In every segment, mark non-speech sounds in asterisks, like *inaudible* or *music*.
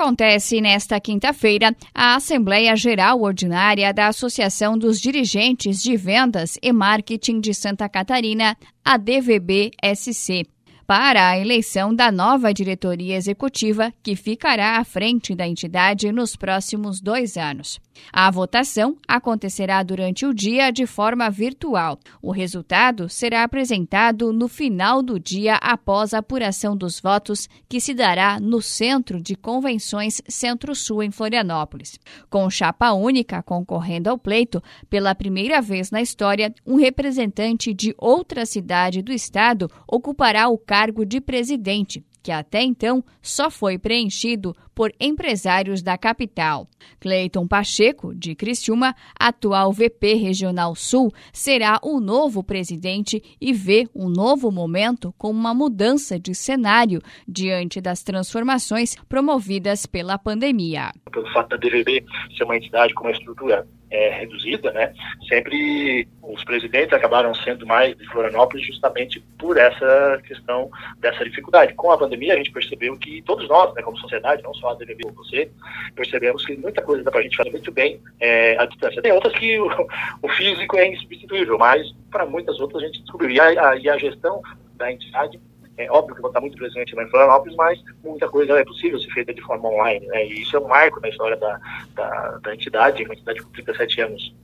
Acontece nesta quinta-feira a Assembleia Geral Ordinária da Associação dos Dirigentes de Vendas e Marketing de Santa Catarina, a DVB-SC para a eleição da nova diretoria executiva, que ficará à frente da entidade nos próximos dois anos. A votação acontecerá durante o dia de forma virtual. O resultado será apresentado no final do dia após a apuração dos votos, que se dará no Centro de Convenções Centro-Sul, em Florianópolis. Com chapa única concorrendo ao pleito, pela primeira vez na história, um representante de outra cidade do estado ocupará o cargo cargo de presidente, que até então só foi preenchido por empresários da capital. Cleiton Pacheco, de Criciúma, atual VP Regional Sul, será o novo presidente e vê um novo momento como uma mudança de cenário diante das transformações promovidas pela pandemia. Pelo fato da DVB ser uma entidade com uma estrutura é, reduzida, né? Sempre os presidentes acabaram sendo mais de Florianópolis justamente por essa questão dessa dificuldade. Com a pandemia, a gente percebeu que todos nós, né, como sociedade, não só a DVB ou você, percebemos que muita coisa dá para a gente fazer muito bem é, à distância. Tem outras que o, *laughs* o físico é insubstituível, mas para muitas outras a gente descobriu. E a, a, e a gestão da entidade é óbvio que vou estar muito presente lá em Florianópolis, mas muita coisa é possível ser feita de forma online. Né? E isso é um marco na história da, da, da entidade, uma entidade com 37 anos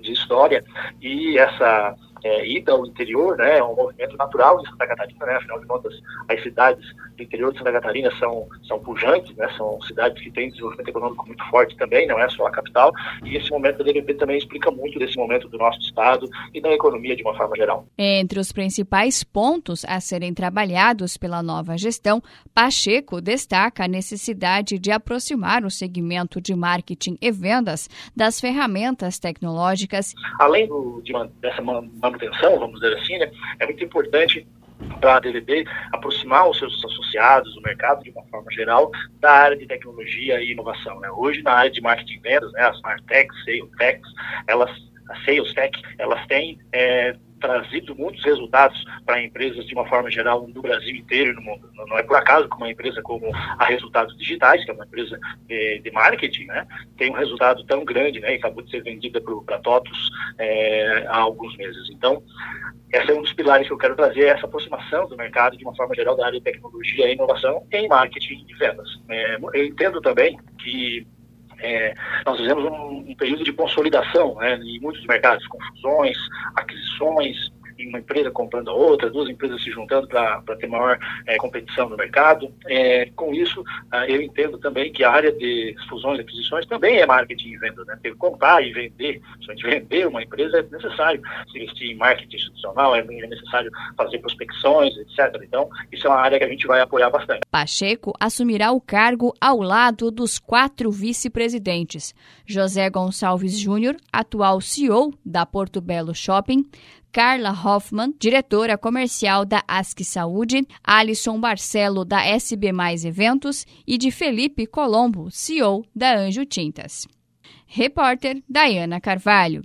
de história. E essa é, ida ao interior, né, é um movimento natural em Santa Catarina, né, afinal de contas, as cidades do interior de Santa Catarina são, são pujantes, né, são cidades que têm desenvolvimento econômico muito forte também, não é só a capital, e esse momento da DVP também explica muito desse momento do nosso estado e da economia de uma forma geral. Entre os principais pontos a serem trabalhados pela nova gestão, Pacheco destaca a necessidade de aproximar o segmento de marketing e vendas das ferramentas tecnológicas. Além do, de, dessa manutenção, vamos dizer assim, né, é muito importante para a DVB aproximar os seus associados, o mercado de uma forma geral, da área de tecnologia e inovação. Né? Hoje, na área de marketing e vendas, né, as Smart Techs, Sales Techs, elas, a Sales Tech, elas têm é, muitos resultados para empresas de uma forma geral no Brasil inteiro e no mundo. Não é por acaso que uma empresa como a Resultados Digitais, que é uma empresa de, de marketing, né, tem um resultado tão grande né, e acabou de ser vendida para TOTOS é, há alguns meses. Então, esse é um dos pilares que eu quero trazer, essa aproximação do mercado de uma forma geral da área de tecnologia e inovação em marketing e vendas. É, eu entendo também que é, nós fizemos um, um, período de consolidação né, em muitos mercados, confusões, aquisições, uma empresa comprando a outra, duas empresas se juntando para ter maior é, competição no mercado. É, com isso, ah, eu entendo também que a área de fusões e aquisições também é marketing e venda. Né? Ter comprar e vender, somente vender uma empresa é necessário. Se investir em marketing institucional, é, é necessário fazer prospecções, etc. Então, isso é uma área que a gente vai apoiar bastante. Pacheco assumirá o cargo ao lado dos quatro vice-presidentes. José Gonçalves Júnior, atual CEO da Porto Belo Shopping, Carla Hoffman, diretora comercial da ASC Saúde, Alisson Barcelo, da SB Mais Eventos e de Felipe Colombo, CEO da Anjo Tintas. Repórter Dayana Carvalho.